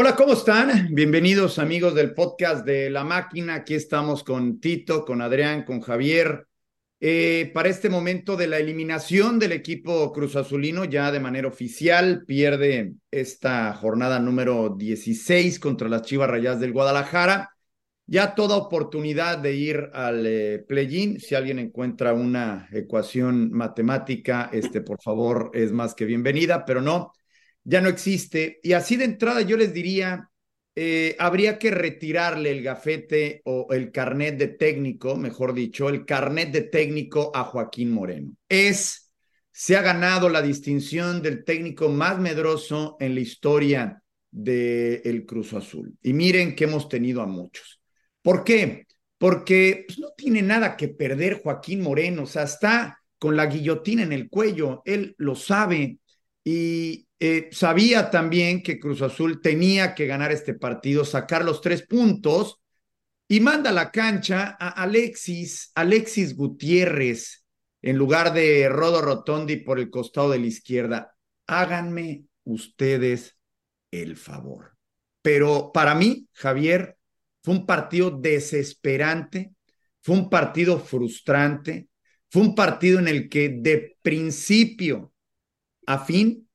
Hola, ¿cómo están? Bienvenidos amigos del podcast de La Máquina. Aquí estamos con Tito, con Adrián, con Javier. Eh, para este momento de la eliminación del equipo Cruz Azulino, ya de manera oficial, pierde esta jornada número 16 contra las Chivas Rayas del Guadalajara. Ya toda oportunidad de ir al eh, play-in, si alguien encuentra una ecuación matemática, este, por favor, es más que bienvenida, pero no, ya no existe. Y así de entrada yo les diría, eh, habría que retirarle el gafete o el carnet de técnico, mejor dicho, el carnet de técnico a Joaquín Moreno. Es, se ha ganado la distinción del técnico más medroso en la historia del el Cruz Azul. Y miren que hemos tenido a muchos. ¿Por qué? Porque pues, no tiene nada que perder Joaquín Moreno, o sea, está con la guillotina en el cuello, él lo sabe y, eh, sabía también que Cruz Azul tenía que ganar este partido, sacar los tres puntos y manda a la cancha a Alexis, Alexis Gutiérrez en lugar de Rodo Rotondi por el costado de la izquierda. Háganme ustedes el favor. Pero para mí, Javier, fue un partido desesperante, fue un partido frustrante, fue un partido en el que de principio a fin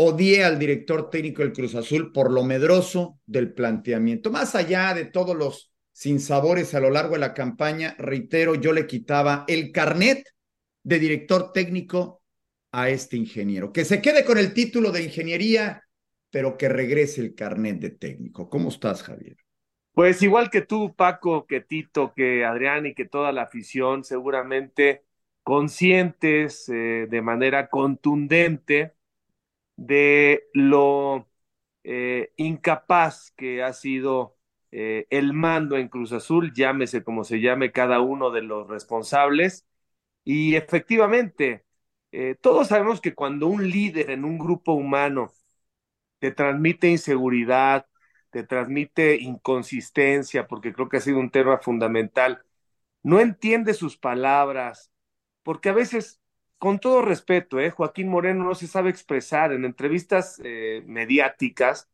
odié al director técnico del Cruz Azul por lo medroso del planteamiento. Más allá de todos los sinsabores a lo largo de la campaña, reitero, yo le quitaba el carnet de director técnico a este ingeniero. Que se quede con el título de ingeniería, pero que regrese el carnet de técnico. ¿Cómo estás, Javier? Pues igual que tú, Paco, que Tito, que Adrián y que toda la afición, seguramente conscientes eh, de manera contundente de lo eh, incapaz que ha sido eh, el mando en Cruz Azul, llámese como se llame cada uno de los responsables. Y efectivamente, eh, todos sabemos que cuando un líder en un grupo humano te transmite inseguridad, te transmite inconsistencia, porque creo que ha sido un tema fundamental, no entiende sus palabras, porque a veces con todo respeto, ¿eh? Joaquín Moreno no se sabe expresar en entrevistas eh, mediáticas,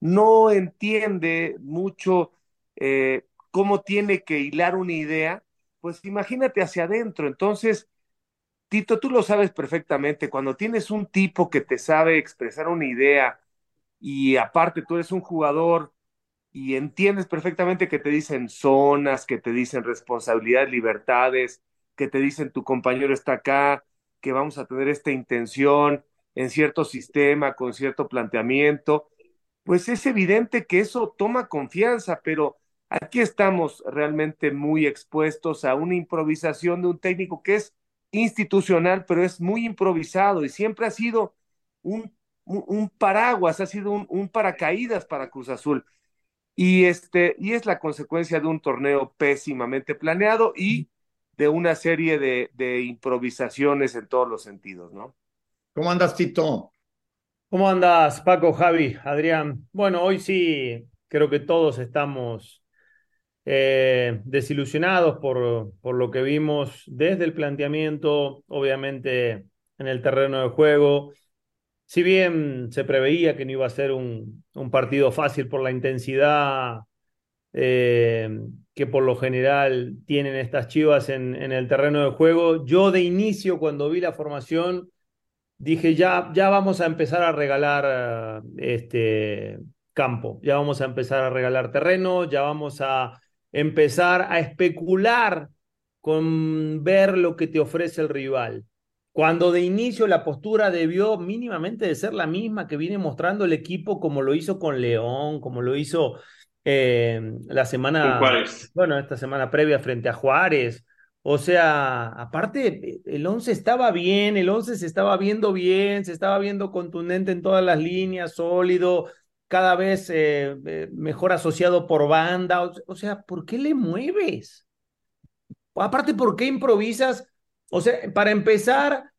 no entiende mucho eh, cómo tiene que hilar una idea, pues imagínate hacia adentro. Entonces, Tito, tú lo sabes perfectamente, cuando tienes un tipo que te sabe expresar una idea y aparte tú eres un jugador y entiendes perfectamente que te dicen zonas, que te dicen responsabilidades, libertades, que te dicen tu compañero está acá, que vamos a tener esta intención en cierto sistema, con cierto planteamiento, pues es evidente que eso toma confianza, pero aquí estamos realmente muy expuestos a una improvisación de un técnico que es institucional, pero es muy improvisado y siempre ha sido un, un, paraguas, ha sido un, un, paracaídas para Cruz Azul. Y, este, y es la consecuencia de un torneo pésimamente planeado y de una serie de, de improvisaciones en todos los sentidos, ¿no? ¿Cómo andas, Tito? ¿Cómo andas, Paco, Javi, Adrián? Bueno, hoy sí creo que todos estamos eh, desilusionados por, por lo que vimos desde el planteamiento, obviamente en el terreno de juego. Si bien se preveía que no iba a ser un, un partido fácil por la intensidad eh, que por lo general tienen estas chivas en, el terreno de juego. Yo de inicio, cuando vi la formación, dije, ya, ya vamos a empezar a regalar este campo, ya vamos a empezar a regalar terreno, ya vamos a empezar a especular con ver lo que te ofrece el rival. Cuando de inicio la postura debió mínimamente de ser la misma que viene mostrando el equipo como lo hizo con León, como lo hizo eh, la semana, bueno, esta semana previa frente a Juárez. O sea, aparte, el 11 estaba bien, el 11 se estaba viendo bien, se estaba viendo contundente en todas las líneas, sólido, cada vez eh, eh, mejor asociado por banda. O, o sea, ¿por qué le mueves? Aparte, ¿por qué improvisas? O sea, para empezar,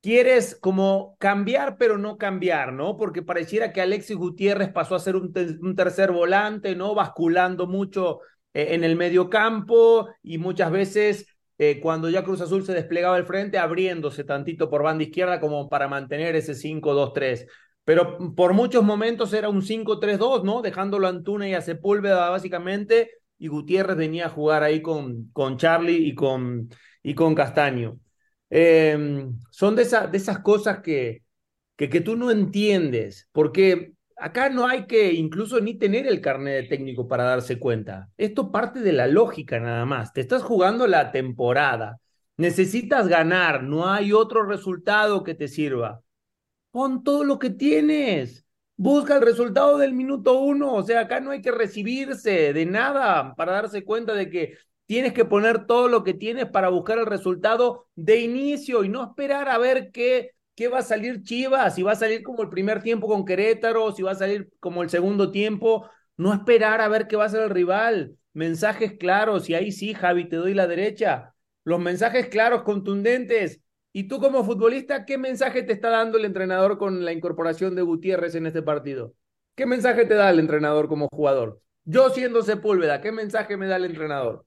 quieres como cambiar, pero no cambiar, ¿no? Porque pareciera que Alexis Gutiérrez pasó a ser un, tercer volante, ¿no? Basculando mucho eh, en el medio campo y muchas veces eh, cuando ya Cruz Azul se desplegaba al frente, abriéndose tantito por banda izquierda como para mantener ese 5-2-3. pero por muchos momentos era un 5-3-2, ¿no? Dejándolo a Antuna y a Sepúlveda básicamente, y Gutiérrez venía a jugar ahí con, con Charlie y con, y con Castaño. Eh, son de, de esas cosas que, que, que tú no entiendes, porque acá no hay que incluso ni tener el carnet de técnico para darse cuenta. Esto parte de la lógica nada más. Te estás jugando la temporada. Necesitas ganar, no hay otro resultado que te sirva. Pon todo lo que tienes. Busca el resultado del minuto uno. O sea, acá no hay que recibirse de nada para darse cuenta de que tienes que poner todo lo que tienes para buscar el resultado de inicio y no esperar a ver qué ¿qué va a salir Chivas? Si va a salir como el primer tiempo con Querétaro, si va a salir como el segundo tiempo, no esperar a ver qué va a ser el rival. Mensajes claros, y ahí sí, Javi, te doy la derecha. Los mensajes claros, contundentes. Y tú como futbolista, ¿qué mensaje te está dando el entrenador con la incorporación de Gutiérrez en este partido? ¿Qué mensaje te da el entrenador como jugador? Yo siendo Sepúlveda, ¿qué mensaje me da el entrenador?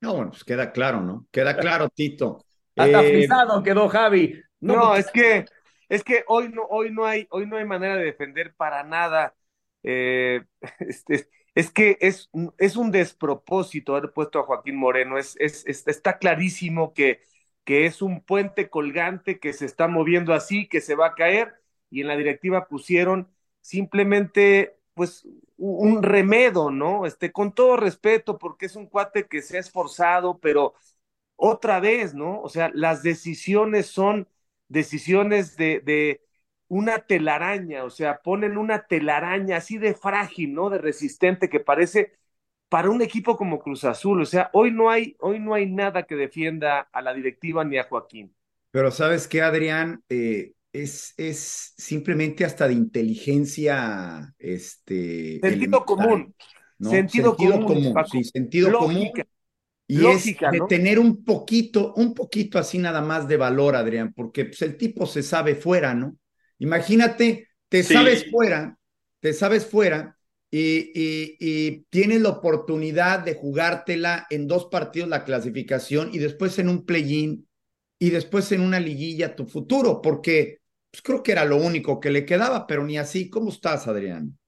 No, bueno, pues queda claro, ¿no? Queda claro, Tito. Hasta eh... quedó Javi. No, es que es que hoy no, hoy no hay, hoy no hay manera de defender para nada. Eh, este, es que es, es un despropósito haber puesto a Joaquín Moreno. Es, es, está clarísimo que, que es un puente colgante que se está moviendo así, que se va a caer, y en la directiva pusieron simplemente pues un remedo, ¿no? Este, con todo respeto, porque es un cuate que se ha esforzado, pero otra vez, ¿no? O sea, las decisiones son decisiones de, de una telaraña, o sea, ponen una telaraña así de frágil, ¿no? De resistente que parece para un equipo como Cruz Azul, o sea, hoy no hay, hoy no hay nada que defienda a la directiva ni a Joaquín. Pero sabes qué, Adrián, eh, es, es simplemente hasta de inteligencia, este. Sentido común. Sentido, común. sí, sentido común y es de tener un poquito, un poquito así nada más de valor, Adrián, porque pues, el tipo se sabe fuera, ¿no? Imagínate, te sabes fuera, te sabes fuera y, y, y, tienes la oportunidad de jugártela en dos partidos la clasificación y después en un play-in y después en una liguilla tu futuro, porque pues, creo que era lo único que le quedaba, pero ni así. ¿Cómo estás, Adrián?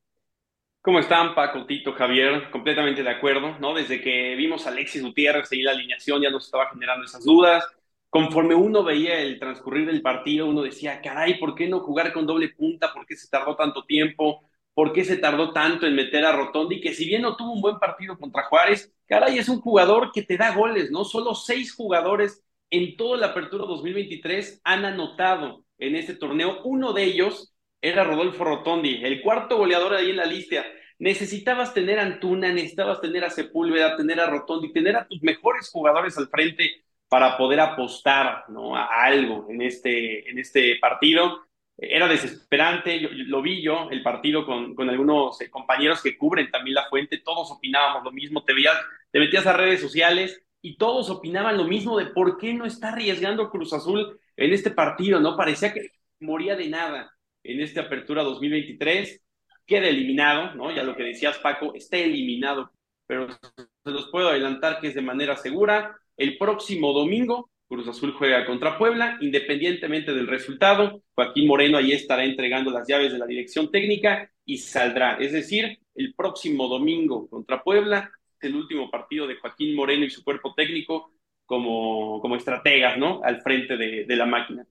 ¿Cómo están, Paco, Tito, Javier? Completamente de acuerdo, ¿no? Desde que vimos a Alexis Gutiérrez seguir la alineación ya nos estaba generando esas dudas. Conforme uno veía el transcurrir del partido, uno decía, caray, ¿por qué no jugar con doble punta? ¿Por qué se tardó tanto tiempo? ¿Por qué se tardó tanto en meter a Rotondi? Que si bien no tuvo un buen partido contra Juárez, caray, es un jugador que te da goles, ¿no? Solo seis jugadores en toda la apertura 2023 han anotado en este torneo. Uno de ellos era Rodolfo Rotondi, el cuarto goleador ahí en la lista. Necesitabas tener a Antuna, necesitabas tener a Sepúlveda, tener a Rotondi, tener a tus mejores jugadores al frente para poder apostar ¿no? a algo en este, en este partido. Era desesperante, lo vi yo, el partido con, algunos eh, compañeros que cubren también la fuente, todos opinábamos lo mismo, te, veías, te metías a redes sociales y todos opinaban lo mismo de por qué no está arriesgando Cruz Azul en este partido, ¿no? Parecía que moría de nada en esta apertura 2023, queda eliminado, ¿no? Ya lo que decías, Paco, está eliminado, pero se los puedo adelantar que es de manera segura. El próximo domingo, Cruz Azul juega contra Puebla, independientemente del resultado, Joaquín Moreno ahí estará entregando las llaves de la dirección técnica y saldrá. Es decir, el próximo domingo contra Puebla, el último partido de Joaquín Moreno y su cuerpo técnico como, como estrategas, ¿no? Al frente de, de la máquina.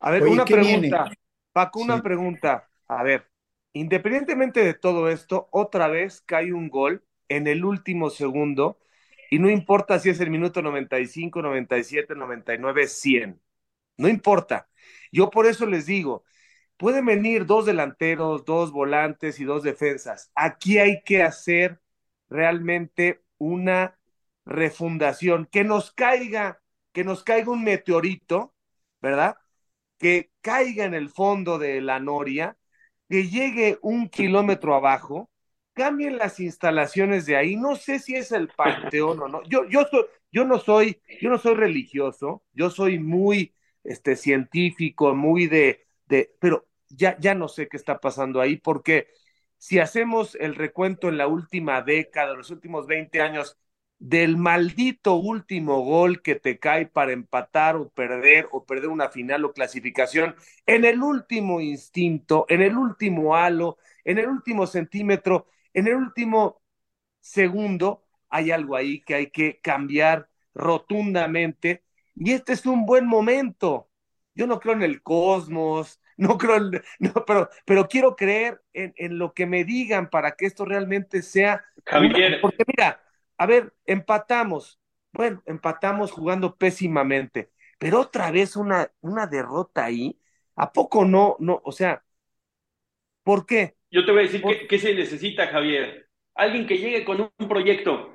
A ver, una pregunta. Paco, una pregunta. A ver, independientemente de todo esto, otra vez cae un gol en el último segundo y no importa si es el minuto 95, 97, 99, 100. No importa. Yo por eso les digo, pueden venir dos delanteros, dos volantes y dos defensas. Aquí hay que hacer realmente una refundación, que nos caiga, que nos caiga un meteorito, ¿verdad? que caiga en el fondo de la noria, que llegue un kilómetro abajo, cambien las instalaciones de ahí. No sé si es el panteón o no. Yo, yo, soy, yo no soy, yo no soy religioso, yo soy muy este, científico, muy de, de, pero ya, ya no sé qué está pasando ahí, porque si hacemos el recuento en la última década, los últimos 20 años, del maldito último gol que te cae para empatar o perder o perder una final o clasificación en el último instinto, en el último halo, en el último centímetro, en el último segundo, hay algo ahí que hay que cambiar rotundamente y este es un buen momento. Yo no creo en el cosmos, no creo, en, no, pero, pero quiero creer en, en, lo que me digan para que esto realmente sea. Javier. Una, porque mira, a ver, empatamos. Bueno, empatamos jugando pésimamente, pero otra vez una, una derrota ahí. ¿A poco no? No, o sea, ¿por qué? Yo te voy a decir qué, qué se necesita, Javier. Alguien que llegue con un proyecto,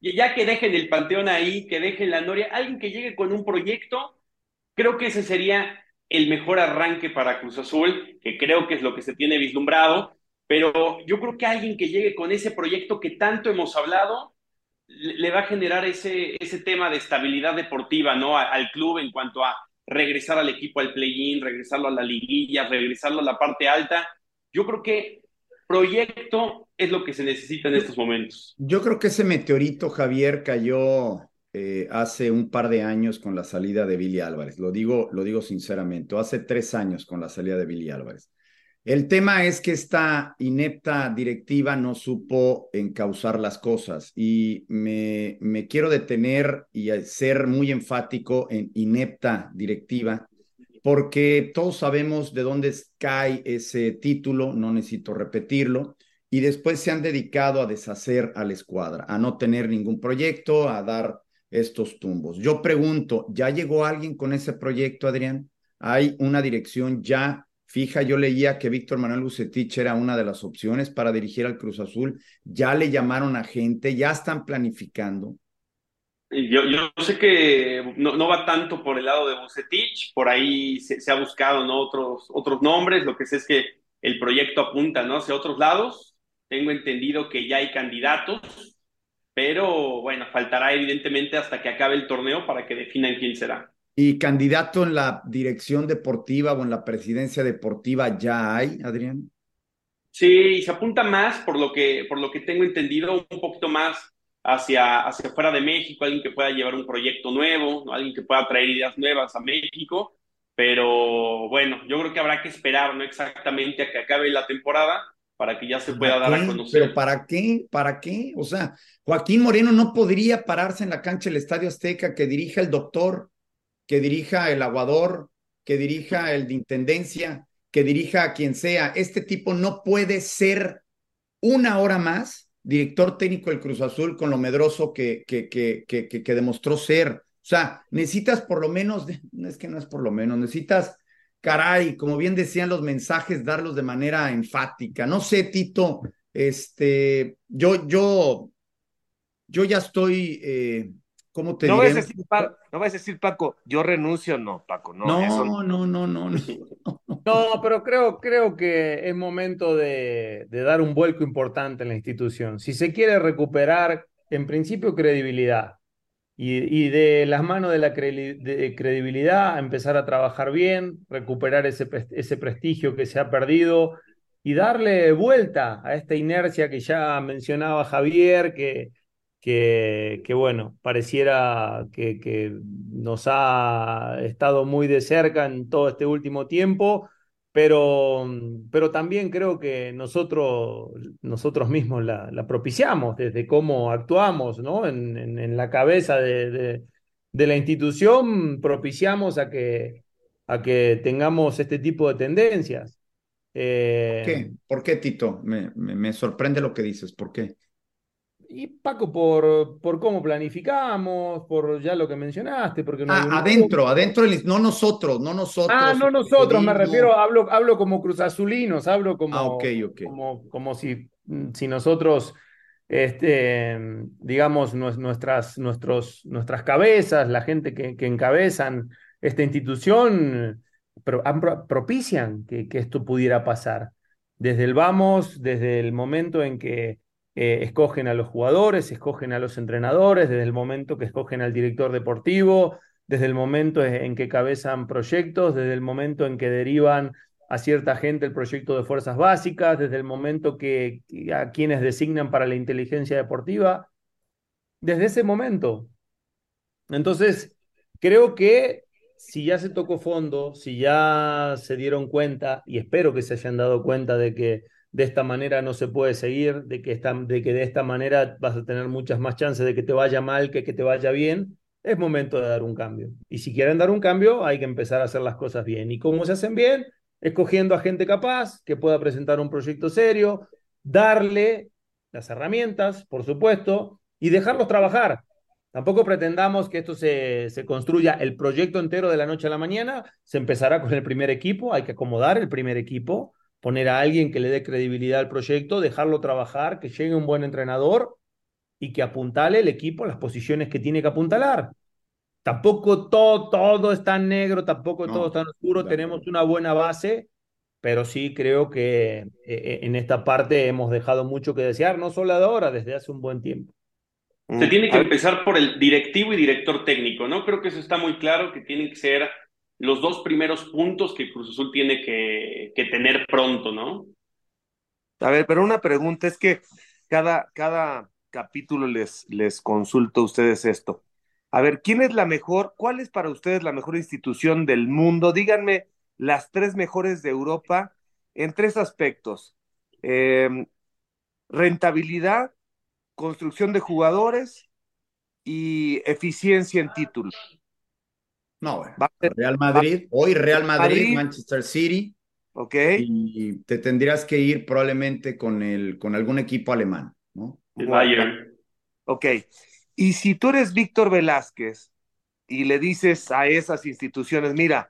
ya que dejen el panteón ahí, que dejen la noria, alguien que llegue con un proyecto, creo que ese sería el mejor arranque para Cruz Azul, que creo que es lo que se tiene vislumbrado, pero yo creo que alguien que llegue con ese proyecto que tanto hemos hablado, le va a generar ese, ese tema de estabilidad deportiva, ¿no? Al club en cuanto a regresar al equipo al play-in, regresarlo a la liguilla, regresarlo a la parte alta. Yo creo que proyecto es lo que se necesita en estos momentos. Yo creo que ese meteorito, Javier, cayó eh, hace un par de años con la salida de Billy Álvarez. Lo digo, lo digo sinceramente, hace tres años con la salida de Billy Álvarez. El tema es que esta inepta directiva no supo encauzar las cosas y me, quiero detener y ser muy enfático en inepta directiva porque todos sabemos de dónde cae ese título, no necesito repetirlo, y después se han dedicado a deshacer a la escuadra, a no tener ningún proyecto, a dar estos tumbos. Yo pregunto, ¿ya llegó alguien con ese proyecto, Adrián? ¿Hay una dirección ya fija, yo leía que Víctor Manuel Bucetich era una de las opciones para dirigir al Cruz Azul. Ya le llamaron a gente, ya están planificando. Yo, sé que no, no, va tanto por el lado de Bucetich, por ahí se, se, ha buscado ¿no? otros, otros nombres, lo que sé es que el proyecto apunta ¿no? hacia otros lados. Tengo entendido que ya hay candidatos, pero bueno, faltará evidentemente hasta que acabe el torneo para que definan quién será. ¿Y candidato en la dirección deportiva o en la presidencia deportiva ya hay, Adrián? Sí, se apunta más, por lo que, por lo que tengo entendido, un poquito más hacia, hacia fuera de México, alguien que pueda llevar un proyecto nuevo, ¿no? alguien que pueda traer ideas nuevas a México. Pero bueno, yo creo que habrá que esperar, ¿no? Exactamente a que acabe la temporada para que ya se pueda dar a conocer. ¿Pero para qué? ¿Para qué? O sea, Joaquín Moreno no podría pararse en la cancha del Estadio Azteca que dirija el doctor que dirija el aguador, que dirija el de intendencia, que dirija a quien sea. Este tipo no puede ser una hora más director técnico del Cruz Azul con lo medroso que, que, que, que, demostró ser. O sea, necesitas por lo menos, es que no es por lo menos, necesitas, caray, como bien decían los mensajes, darlos de manera enfática. No sé, Tito, este, yo, yo, yo ya estoy eh, ¿cómo te no diré? Vas a decir, Paco, no vas a decir, Paco, yo renuncio, no, Paco, no. No, eso no, no, no, no, no. No, pero creo, creo que es momento de, de, dar un vuelco importante en la institución. Si se quiere recuperar, en principio, credibilidad. Y, y de las manos de la cre de credibilidad, empezar a trabajar bien, recuperar ese, ese prestigio que se ha perdido y darle vuelta a esta inercia que ya mencionaba Javier, que, que, que bueno, pareciera que, que, nos ha estado muy de cerca en todo este último tiempo, pero, pero también creo que nosotros, nosotros mismos la, la propiciamos desde cómo actuamos ¿no? en, en, en la cabeza de, de, de, la institución, propiciamos a que, a que tengamos este tipo de tendencias. Eh... ¿Por qué? ¿Por qué, Tito? Me, me, me sorprende lo que dices. ¿Por qué? Y Paco, por, por cómo planificamos, por ya lo que mencionaste, porque no ah, adentro, adentro, no nosotros, no nosotros. Ah, no nosotros, me refiero, hablo, hablo como cruzazulinos, hablo como, ah, okay, okay. como, como si, si nosotros, este, digamos, nuestras, nuestros, nuestras cabezas, la gente que, que encabezan esta institución, pro, propician que, que esto pudiera pasar. Desde el vamos, desde el momento en que eh, escogen a los jugadores, escogen a los entrenadores, desde el momento que escogen al director deportivo, desde el momento en que cabezan proyectos, desde el momento en que derivan a cierta gente el proyecto de fuerzas básicas, desde el momento que a quienes designan para la inteligencia deportiva. desde ese momento. Entonces, creo que si ya se tocó fondo, si ya se dieron cuenta, y espero que se hayan dado cuenta de que de esta manera no se puede seguir, de que, esta, de que de esta manera vas a tener muchas más chances de que te vaya mal que que te vaya bien, es momento de dar un cambio. Y si quieren dar un cambio, hay que empezar a hacer las cosas bien. ¿Y cómo se hacen bien? Escogiendo a gente capaz, que pueda presentar un proyecto serio, darle las herramientas, por supuesto, y dejarlos trabajar. Tampoco pretendamos que esto se, se, construya el proyecto entero de la noche a la mañana. Se empezará con el primer equipo, hay que acomodar el primer equipo, poner a alguien que le dé credibilidad al proyecto, dejarlo trabajar, que llegue un buen entrenador y que apuntale el equipo a las posiciones que tiene que apuntalar. Tampoco todo, todo es tan negro, tampoco no, todo es tan oscuro. Tenemos una buena base, pero sí creo que eh, eh, en esta parte hemos dejado mucho que desear, no solo ahora, desde hace un buen tiempo. Se tiene que empezar por el directivo y director técnico, ¿no? Creo que eso está muy claro, que tienen que ser los dos primeros puntos que Cruz Azul tiene que, que tener pronto, ¿no? A ver, pero una pregunta es que cada, cada capítulo les, les consulto a ustedes esto. A ver, ¿quién es la mejor? ¿Cuál es para ustedes la mejor institución del mundo? Díganme las tres mejores de Europa en tres aspectos. Eh, rentabilidad, construcción de jugadores y eficiencia en títulos. No, bueno, Real Madrid, hoy Real Madrid, Madrid, Manchester City. Ok. Y te tendrías que ir probablemente con, el, con algún equipo alemán, ¿no? El Bayern. Ok. Y si tú eres Víctor Velázquez y le dices a esas instituciones, mira,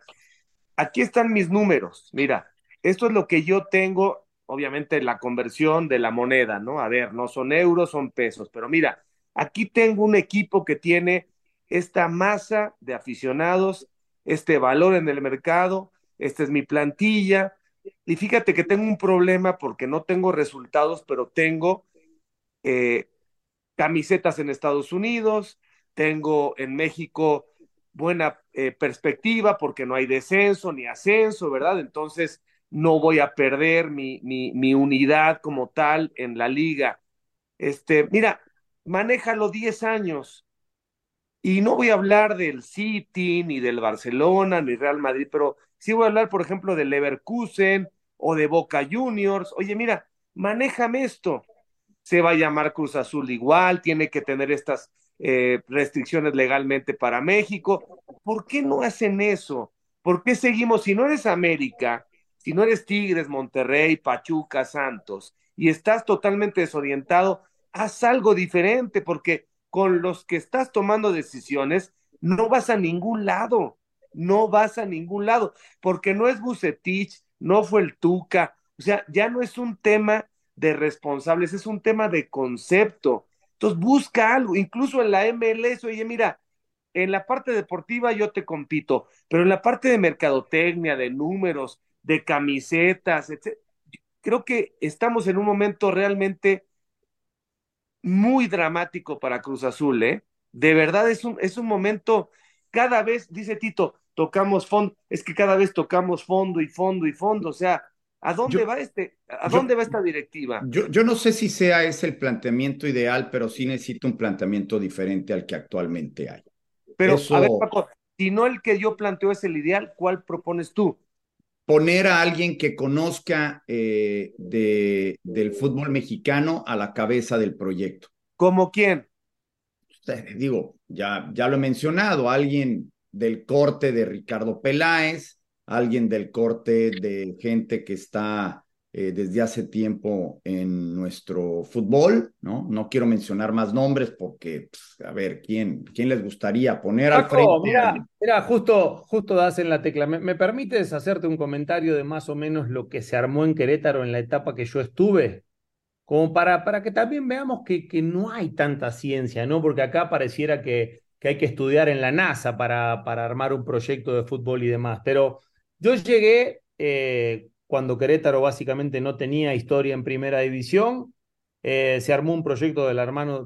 aquí están mis números, mira, esto es lo que yo tengo obviamente la conversión de la moneda, ¿no? A ver, no son euros, son pesos, pero mira, aquí tengo un equipo que tiene esta masa de aficionados, este valor en el mercado, esta es mi plantilla, y fíjate que tengo un problema porque no tengo resultados, pero tengo eh, camisetas en Estados Unidos, tengo en México buena eh, perspectiva porque no hay descenso ni ascenso, ¿verdad? Entonces, no voy a perder mi, mi, mi, unidad como tal en la liga. Este, mira, manéjalo 10 años. Y no voy a hablar del City, ni del Barcelona, ni Real Madrid, pero sí voy a hablar, por ejemplo, del Leverkusen o de Boca Juniors. Oye, mira, manéjame esto. Se va a llamar Cruz Azul igual, tiene que tener estas eh, restricciones legalmente para México. ¿Por qué no hacen eso? ¿Por qué seguimos? Si no eres América, si no eres Tigres, Monterrey, Pachuca, Santos, y estás totalmente desorientado, haz algo diferente, porque con los que estás tomando decisiones, no vas a ningún lado, no vas a ningún lado, porque no es Bucetich, no fue el Tuca, o sea, ya no es un tema de responsables, es un tema de concepto. Entonces busca algo, incluso en la MLS, oye, mira, en la parte deportiva yo te compito, pero en la parte de mercadotecnia, de números, de camisetas, etc. Creo que estamos en un momento realmente muy dramático para Cruz Azul, ¿eh? De verdad es un, es un momento, cada vez, dice Tito, tocamos fondo, es que cada vez tocamos fondo y fondo y fondo, o sea, ¿a dónde yo, va este, a dónde yo, va esta directiva? Yo, yo no sé si sea ese el planteamiento ideal, pero sí necesito un planteamiento diferente al que actualmente hay. Pero, Eso... a ver, Paco, si no el que yo planteo es el ideal, ¿cuál propones tú? Poner a alguien que conozca eh, de, del fútbol mexicano a la cabeza del proyecto. ¿Como quién? Digo, ya, ya lo he mencionado, alguien del corte de Ricardo Peláez, alguien del corte de gente que está eh, desde hace tiempo en nuestro fútbol, ¿no? No quiero mencionar más nombres porque, pues, a ver, ¿quién, quién les gustaría poner Paco, al frente? Mira, mira, justo, justo das en la tecla. ¿Me, ¿Me, permites hacerte un comentario de más o menos lo que se armó en Querétaro en la etapa que yo estuve? Como para, para que también veamos que, que no hay tanta ciencia, ¿no? Porque acá pareciera que, que hay que estudiar en la NASA para, para armar un proyecto de fútbol y demás. Pero yo llegué eh, cuando Querétaro básicamente no tenía historia en primera división. Eh, se armó un proyecto de la, mano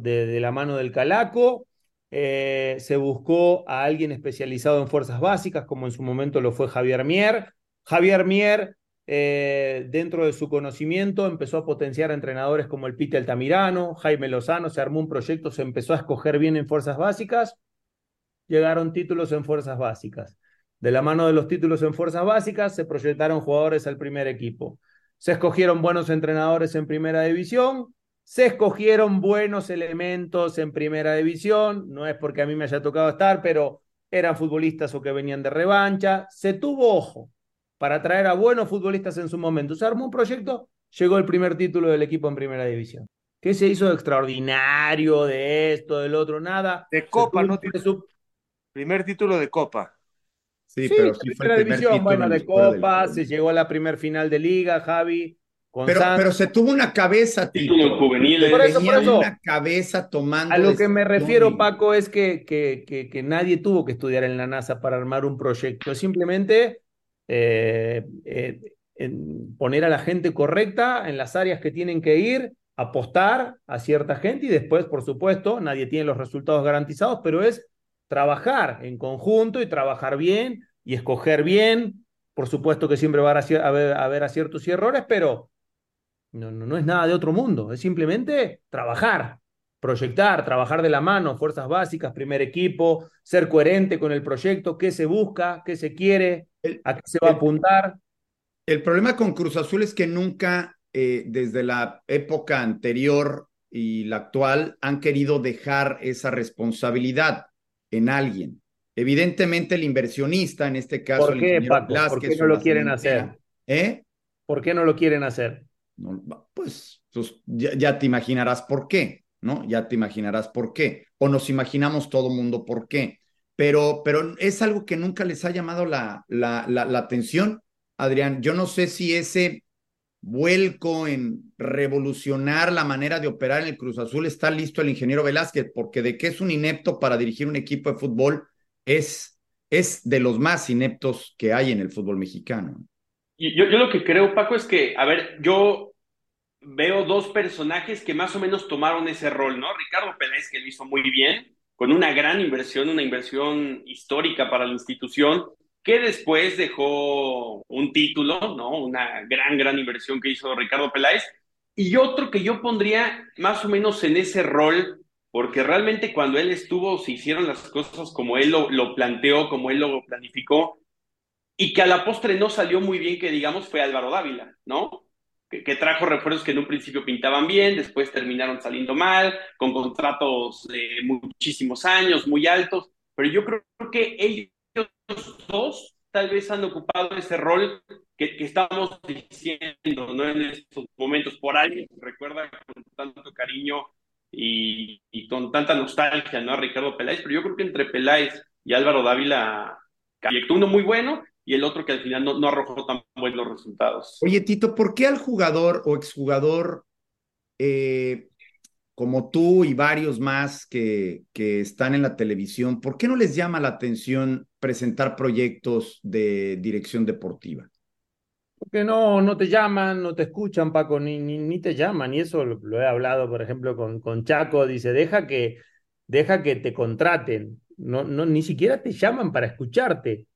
del Calaco. Eh, se buscó a alguien especializado en fuerzas básicas, como en su momento lo fue Javier Mier. Javier Mier eh, dentro de su conocimiento, empezó a potenciar a entrenadores como el Pite Altamirano, Jaime Lozano, se armó un proyecto, se empezó a escoger bien en fuerzas básicas, llegaron títulos en fuerzas básicas. De la mano de los títulos en fuerzas básicas, se proyectaron jugadores al primer equipo. Se escogieron buenos entrenadores en primera división, se escogieron buenos elementos en primera división, no es porque a mí me haya tocado estar, pero eran futbolistas o que venían de revancha. Se tuvo ojo para traer a buenos futbolistas en su momento. Se armó un proyecto, llegó el primer título del equipo en primera división. ¿Qué se hizo de extraordinario de esto, del otro? Nada. De Copa, ¿no? Su... Primer título de Copa. Sí, pero sí fue el primer división, bueno, de Copa, se llegó a la primer final de Liga, Javi. Pero, pero, se tuvo una cabeza, título juvenil. Por eso, por eso, una cabeza tomando. A lo que me refiero, Paco, es que, que, que, que, nadie tuvo que estudiar en la NASA para armar un proyecto. Simplemente eh, eh, en poner a la gente correcta en las áreas que tienen que ir, apostar a cierta gente y después, por supuesto, nadie tiene los resultados garantizados, pero es trabajar en conjunto y trabajar bien y escoger bien. Por supuesto que siempre va a haber, a haber aciertos y errores, pero no, no, no es nada de otro mundo, es simplemente trabajar, proyectar, trabajar de la mano, fuerzas básicas, primer equipo, ser coherente con el proyecto, qué se busca, qué se quiere, a qué se va a apuntar. El problema con Cruz Azul es que nunca, eh, desde la época anterior y la actual, han querido dejar esa responsabilidad en alguien. Evidentemente el inversionista, en este caso ¿Por qué, el Paco? ¿Por qué no lo quieren hacer? ¿Eh? ¿Por qué no lo quieren hacer? pues, pues ya, te imaginarás por qué, ¿no? Ya te imaginarás por qué. O nos imaginamos todo mundo por qué. Pero, pero es algo que nunca les ha llamado la, la, la, atención, Adrián. Yo no sé si ese vuelco en revolucionar la manera de operar en el Cruz Azul está listo el ingeniero Velázquez, porque de que es un inepto para dirigir un equipo de fútbol, es, es de los más ineptos que hay en el fútbol mexicano. Yo, yo lo que creo, Paco, es que, a ver, yo veo dos personajes que más o menos tomaron ese rol, ¿no? Ricardo Pérez, que lo hizo muy bien, con una gran inversión, una inversión histórica para la institución, que después dejó un título, ¿no? Una gran, gran inversión que hizo Ricardo Peláez. Y otro que yo pondría más o menos en ese rol, porque realmente cuando él estuvo, se hicieron las cosas como él lo, planteó, como él lo planificó, y que a la postre no salió muy bien, que digamos, fue Álvaro Dávila, ¿no? que, trajo refuerzos que en un principio pintaban bien, después terminaron saliendo mal, con contratos de muchísimos años, muy altos, pero yo creo que dos tal vez han ocupado ese rol que, estamos diciendo ¿no? en estos momentos por alguien recuerda con tanto cariño y, con tanta nostalgia ¿no? a Ricardo Peláez, pero yo creo que entre Peláez y Álvaro Dávila proyectó uno muy bueno y el otro que al final no, arrojó tan buenos resultados. Oye, Tito, ¿por qué al jugador o exjugador eh, como tú y varios más que, que están en la televisión, ¿por qué no les llama la atención presentar proyectos de dirección deportiva? Porque no, no te llaman, no te escuchan, Paco, ni, ni, te llaman. Y eso lo, he hablado, por ejemplo, con, con Chaco. Dice, deja que, deja que te contraten. No, no, ni siquiera te llaman para escucharte.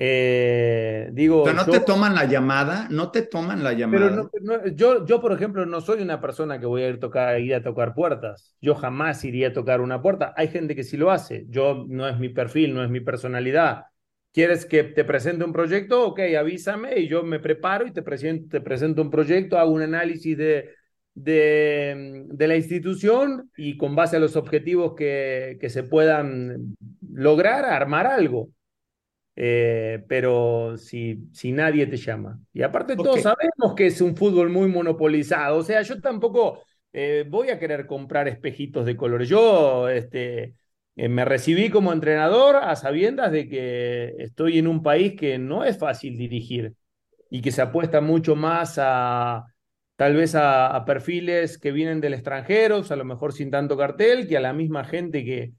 Eh, digo, no te toman la llamada, no te toman la llamada. yo, yo, por ejemplo, no soy una persona que voy a ir, tocar, ir a tocar puertas. Yo jamás iría a tocar una puerta. Hay gente que sí lo hace. Yo no es mi perfil, no es mi personalidad. ¿Quieres que te presente un proyecto? Ok, avísame y yo me preparo y te presento, te presento un proyecto, hago un análisis de, de, de, la institución y con base a los objetivos que, que se puedan lograr, armar algo. Eh, pero si, si nadie te llama. Y aparte todos sabemos que es un fútbol muy monopolizado, o sea, yo tampoco eh, voy a querer comprar espejitos de colores. Yo este, eh, me recibí como entrenador a sabiendas de que estoy en un país que no es fácil dirigir y que se apuesta mucho más a tal vez a, a perfiles que vienen del extranjero, a lo mejor sin tanto cartel, que a la misma gente que,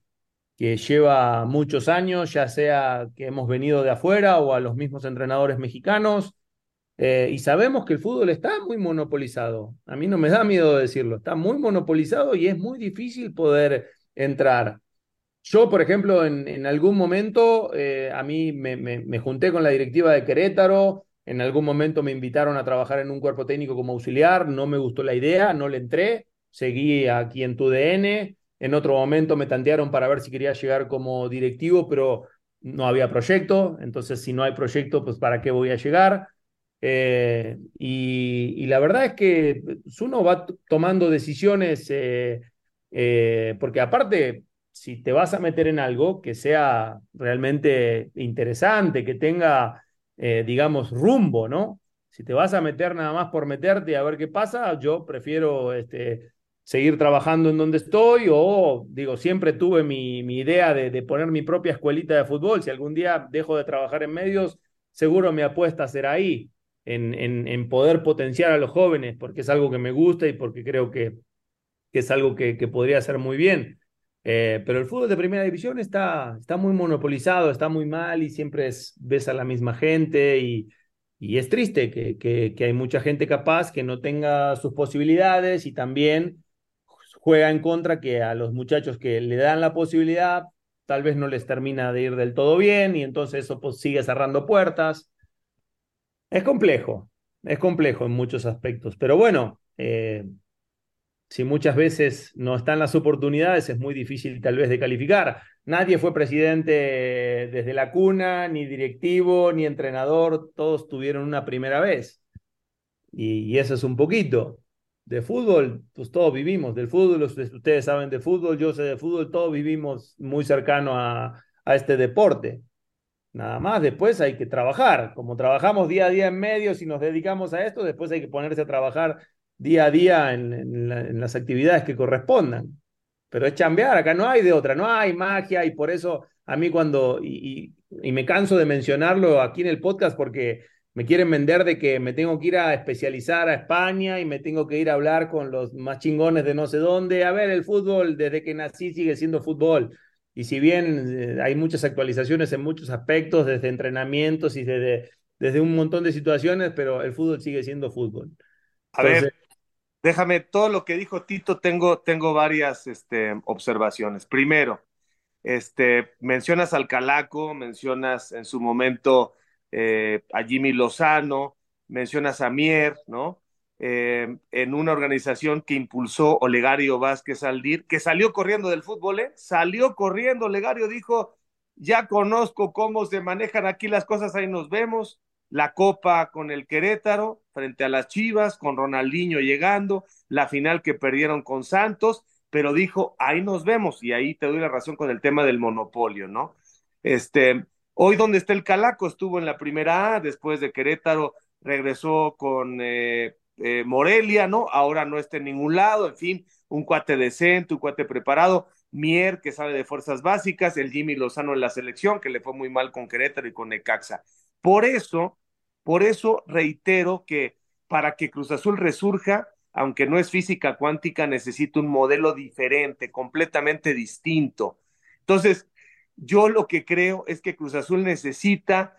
que lleva muchos años, ya sea que hemos venido de afuera o a los mismos entrenadores mexicanos, eh, y sabemos que el fútbol está muy monopolizado. A mí no me da miedo decirlo, está muy monopolizado y es muy difícil poder entrar. Yo, por ejemplo, en, algún momento, eh, a mí me, me, junté con la directiva de Querétaro, En algún momento me invitaron a trabajar en un cuerpo técnico como auxiliar, no me gustó la idea, no le entré, seguí aquí en TUDN. En otro momento me tantearon para ver si quería llegar como directivo, pero no había proyecto. Entonces, si no hay proyecto, pues ¿para qué voy a llegar? Eh, y, la verdad es que uno va tomando decisiones, eh, eh, porque aparte, si te vas a meter en algo que sea realmente interesante, que tenga, digamos, rumbo, ¿no? Si te vas a meter nada más por meterte a ver qué pasa, yo prefiero este, seguir trabajando en donde estoy o, digo, siempre tuve mi, mi idea de, de poner mi propia escuelita de fútbol. Si algún día dejo de trabajar en medios, seguro mi apuesta será ahí en, en, poder potenciar a los jóvenes, porque es algo que me gusta y porque creo que, que es algo que, que podría ser muy bien. Eh, pero el fútbol de primera división está, está muy monopolizado, está muy mal y siempre es, ves a la misma gente y, y es triste que, que, hay mucha gente capaz que no tenga sus posibilidades y también juega en contra que a los muchachos que le dan la posibilidad tal vez no les termina de ir del todo bien y entonces eso pues, sigue cerrando puertas. Es complejo, es complejo en muchos aspectos, pero bueno, eh, si muchas veces no están las oportunidades, es muy difícil tal vez de calificar. Nadie fue presidente desde la cuna, ni directivo, ni entrenador, todos tuvieron una primera vez. Y, eso es un poquito. De fútbol, pues todos vivimos del fútbol, ustedes saben de fútbol, yo sé de fútbol, todos vivimos muy cercano a, a este deporte. Nada más, después hay que trabajar. Como trabajamos día a día en medios y nos dedicamos a esto, después hay que ponerse a trabajar día a día en, las actividades que correspondan. Pero es chambear, acá no hay de otra, no hay magia y por eso a mí cuando, y, y me canso de mencionarlo aquí en el podcast porque me quieren vender de que me tengo que ir a especializar a España y me tengo que ir a hablar con los más chingones de no sé dónde. A ver, el fútbol desde que nací sigue siendo fútbol. Y si bien eh, hay muchas actualizaciones en muchos aspectos, desde entrenamientos y desde, desde un montón de situaciones, pero el fútbol sigue siendo fútbol. A ver, déjame, todo lo que dijo Tito, tengo, tengo varias este, observaciones. Primero, este, mencionas al Calaco, mencionas en su momento eh, a Jimmy Lozano, mencionas a Mier, ¿no? Eh, en una organización que impulsó Olegario Vázquez Aldir, que salió corriendo del fútbol, ¿eh? salió corriendo, Olegario dijo, ya conozco cómo se manejan aquí las cosas, ahí nos vemos, la copa con el Querétaro frente a las Chivas, con Ronaldinho llegando, la final que perdieron con Santos, pero dijo, ahí nos vemos, y ahí te doy la razón con el tema del monopolio, ¿no? Este, hoy donde está el Calaco, estuvo en la primera A, después de Querétaro regresó con eh, eh, Morelia, ¿no? Ahora no está en ningún lado, en fin, un cuate decente, un cuate preparado, Mier, que sabe de fuerzas básicas, el Jimmy Lozano en la selección, que le fue muy mal con Querétaro y con Necaxa. Por eso, por eso reitero que para que Cruz Azul resurja, aunque no es física cuántica, necesita un modelo diferente, completamente distinto. Entonces, yo lo que creo es que Cruz Azul necesita,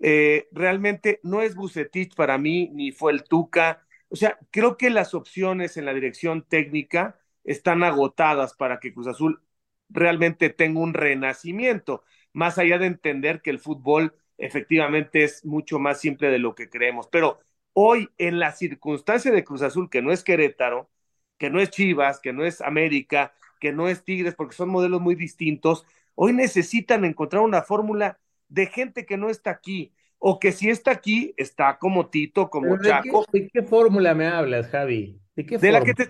eh, realmente no es Bucetich para mí, ni fue el Tuca, o sea, creo que las opciones en la dirección técnica están agotadas para que Cruz Azul realmente tenga un renacimiento, más allá de entender que el fútbol efectivamente es mucho más simple de lo que creemos. Pero hoy, en la circunstancia de Cruz Azul, que no es Querétaro, que no es Chivas, que no es América, que no es Tigres, porque son modelos muy distintos, hoy necesitan encontrar una fórmula de gente que no está aquí, o que si está aquí, está como Tito, como Chaco. ¿De qué, fórmula me hablas, Javi? ¿De, qué de, la que te,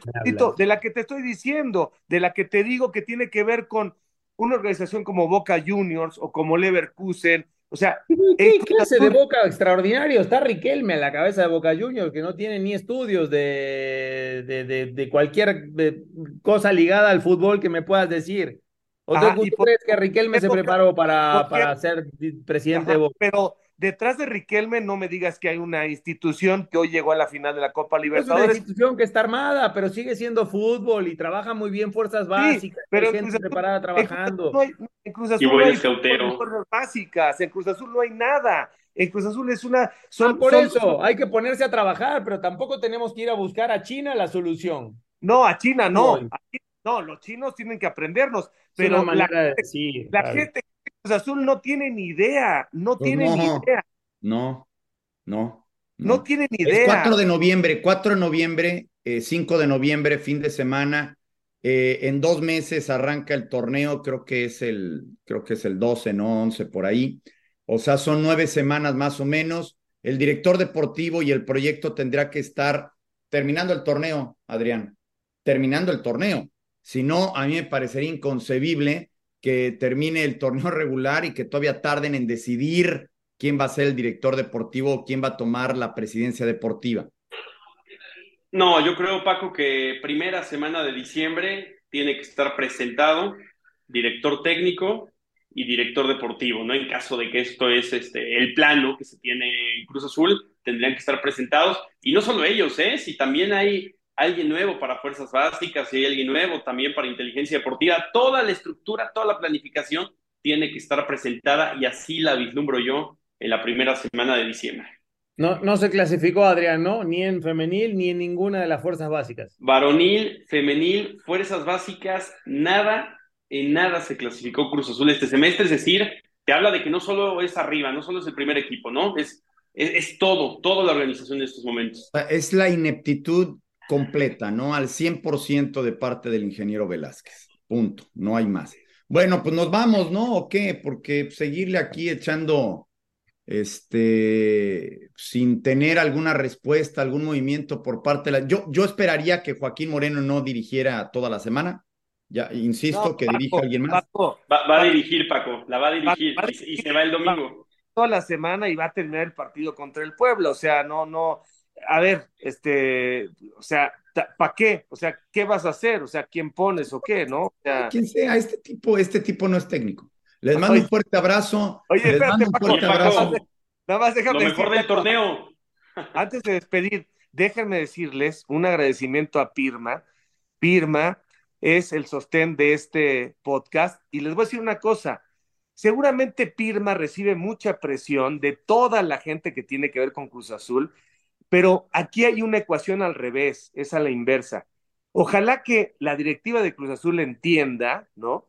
de la que te estoy diciendo, de la que te digo que tiene que ver con una organización como Boca Juniors o como Leverkusen. O sea, ¿qué clase de Boca extraordinario? Está Riquelme a la cabeza de Boca Juniors, que no tiene ni estudios de, de, de, cualquier cosa ligada al fútbol que me puedas decir. ¿O tú, crees que Riquelme se preparó para, para ser presidente de Boca? Pero detrás de Riquelme no me digas que hay una institución que hoy llegó a la final de la Copa Libertadores. Es una institución que está armada, pero sigue siendo fútbol y trabaja muy bien fuerzas básicas, pero hay gente preparada trabajando. En Cruz Azul no hay, fuerzas básicas, en Cruz Azul no hay nada. En Cruz Azul es una. Son, ah, por eso, hay que ponerse a trabajar, pero tampoco tenemos que ir a buscar a China la solución. No, a China no. No, los chinos tienen que aprendernos. Pero la, la gente Cruz Azul no tiene ni idea, no pues tiene ni idea. No, no. No, tienen idea. 4 de noviembre, 4 de noviembre, 5 de noviembre, fin de semana. en dos meses arranca el torneo, creo que es el, creo que es el 12, no 11 por ahí. O sea, son nueve semanas más o menos. El director deportivo y el proyecto tendrá que estar terminando el torneo, Adrián, terminando el torneo. Si no, a mí me parecería inconcebible que termine el torneo regular y que todavía tarden en decidir quién va a ser el director deportivo o quién va a tomar la presidencia deportiva. No, yo creo, Paco, que primera semana de diciembre tiene que estar presentado director técnico y director deportivo, ¿no? En caso de que esto es este, el plano que se tiene en Cruz Azul, tendrían que estar presentados. Y no solo ellos, ¿eh? Si también hay alguien nuevo para fuerzas básicas, si hay alguien nuevo también para inteligencia deportiva, toda la estructura, toda la planificación tiene que estar presentada y así la vislumbro yo en la primera semana de diciembre. No, no se clasificó, Adrián, ¿no? Ni en femenil ni en ninguna de las fuerzas básicas. Varonil, femenil, fuerzas básicas, nada en nada se clasificó Cruz Azul este semestre, es decir, te habla de que no solo es arriba, no solo es el primer equipo, ¿no? Es, es, todo, toda la organización en estos momentos. Es la ineptitud completa, ¿no? Al 100% de parte del ingeniero Velázquez. Punto, no hay más. Bueno, pues nos vamos, ¿no? ¿O qué? Porque seguirle aquí echando, este, sin tener alguna respuesta, algún movimiento por parte de la... Yo, yo esperaría que Joaquín Moreno no dirigiera toda la semana ya, insisto, que dirija alguien más. va, a dirigir, Paco, la va a dirigir y, se va el domingo. Toda la semana y va a terminar el partido contra el pueblo. O sea, no, no. A ver, este, o sea, ¿para qué? O sea, ¿qué vas a hacer? O sea, ¿quién pones o qué, no? O sea, Quien sea, este tipo, este tipo no es técnico. Les mando un fuerte abrazo. Oye, les espérate, mando un fuerte abrazo. Nada más déjame Lo mejor del torneo. Antes de despedir, déjenme decirles un agradecimiento a Pirma. Pirma es el sostén de este podcast. Y les voy a decir una cosa, seguramente Pirma recibe mucha presión de toda la gente que tiene que ver con Cruz Azul, pero aquí hay una ecuación al revés, es a la inversa. Ojalá que la directiva de Cruz Azul entienda, ¿no?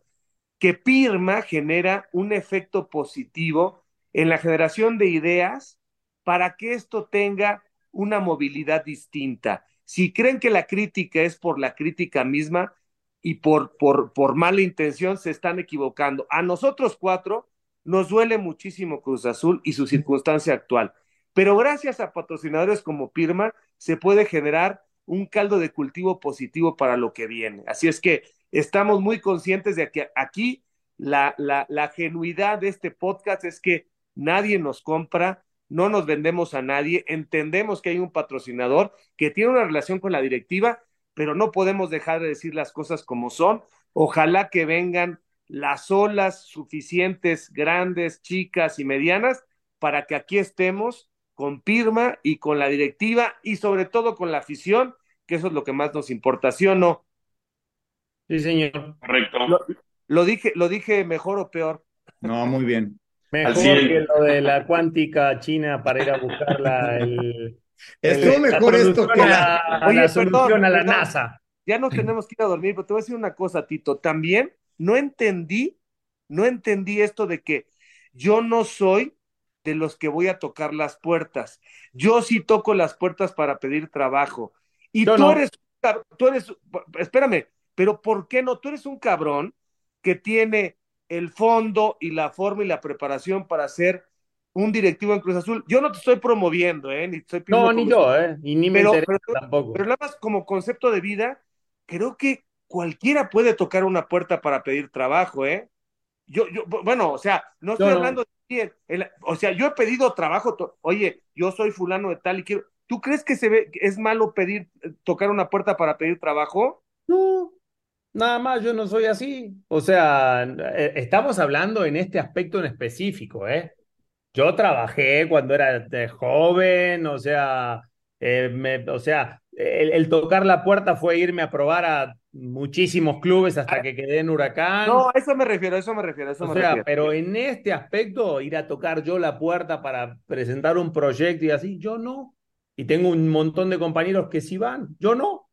Que Pirma genera un efecto positivo en la generación de ideas para que esto tenga una movilidad distinta. Si creen que la crítica es por la crítica misma, y por, por, por mala intención se están equivocando. A nosotros cuatro nos duele muchísimo Cruz Azul y su circunstancia actual, pero gracias a patrocinadores como Pirma se puede generar un caldo de cultivo positivo para lo que viene. Así es que estamos muy conscientes de que aquí la, la, la genuidad de este podcast es que nadie nos compra, no nos vendemos a nadie, entendemos que hay un patrocinador que tiene una relación con la directiva pero no podemos dejar de decir las cosas como son. Ojalá que vengan las olas suficientes, grandes, chicas y medianas, para que aquí estemos con Pirma y con la directiva y sobre todo con la afición, que eso es lo que más nos importa, ¿sí o no? Sí, señor. Correcto. Lo, dije, lo dije mejor o peor. No, muy bien. Mejor que lo de la cuántica china para ir a buscarla el, Estuvo mejor esto que la, Oye, solución a la NASA. Ya nos tenemos que ir a dormir, pero te voy a decir una cosa, Tito. También no entendí, no entendí esto de que yo no soy de los que voy a tocar las puertas. Yo sí toco las puertas para pedir trabajo. Y tú eres, tú eres, espérame, pero ¿por qué no? Tú eres un cabrón que tiene el fondo y la forma y la preparación para ser un directivo en Cruz Azul. Yo no te estoy promoviendo, ¿eh? Ni estoy no, ni yo, ¿eh? Y ni me interesa tampoco. Pero nada más como concepto de vida, creo que cualquiera puede tocar una puerta para pedir trabajo, ¿eh? Yo, yo, bueno, o sea, no estoy hablando de o sea, yo he pedido trabajo, oye, yo soy fulano de tal y quiero. ¿Tú crees que se ve, es malo pedir, tocar una puerta para pedir trabajo? No, nada más, yo no soy así. O sea, eh, estamos hablando en este aspecto en específico, ¿eh? Yo trabajé cuando era joven, o sea, eh, o sea, el, tocar la puerta fue irme a probar a muchísimos clubes hasta que quedé en Huracán. No, a eso me refiero, a eso me refiero, eso o sea, Pero en este aspecto, ir a tocar yo la puerta para presentar un proyecto y así, yo no. Y tengo un montón de compañeros que sí van, yo no.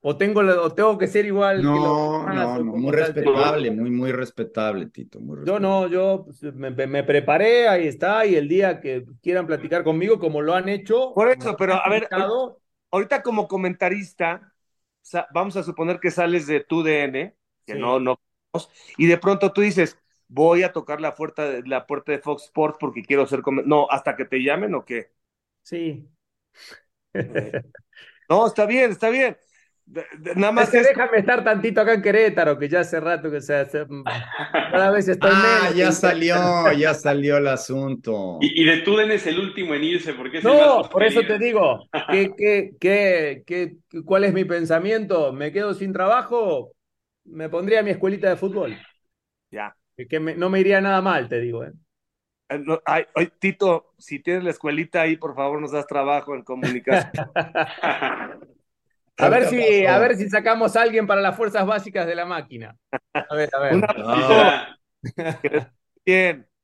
o tengo, o tengo que ser igual no, que los No, no, muy respetable, muy, muy respetable, Tito. Muy respetable. Yo no, yo pues, me, me, preparé, ahí está, y el día que quieran platicar conmigo, como lo han hecho. Por eso, pero a ver, ahorita como comentarista, vamos a suponer que sales de tu DN, que no, no, y de pronto tú dices, voy a tocar la puerta de, la puerta de Fox Sports porque quiero ser, no, hasta que te llamen o qué. Sí. no, está bien, está bien. Nada más. déjame estar tantito acá en Querétaro, que ya hace rato que se hace. Cada vez estoy Ah, ya salió, ya salió el asunto. Y, de Tuden es el último en irse, porque No, por eso te digo, ¿qué, qué, qué, cuál es mi pensamiento? ¿Me quedo sin trabajo? Me pondría mi escuelita de fútbol. Ya. Que no me iría nada mal, te digo. ¿eh? eh Tito, si tienes la escuelita ahí, por favor, nos das trabajo en comunicación. A ver, si, a ver si sacamos a alguien para las fuerzas básicas de la máquina. A ver, a ver. Bien,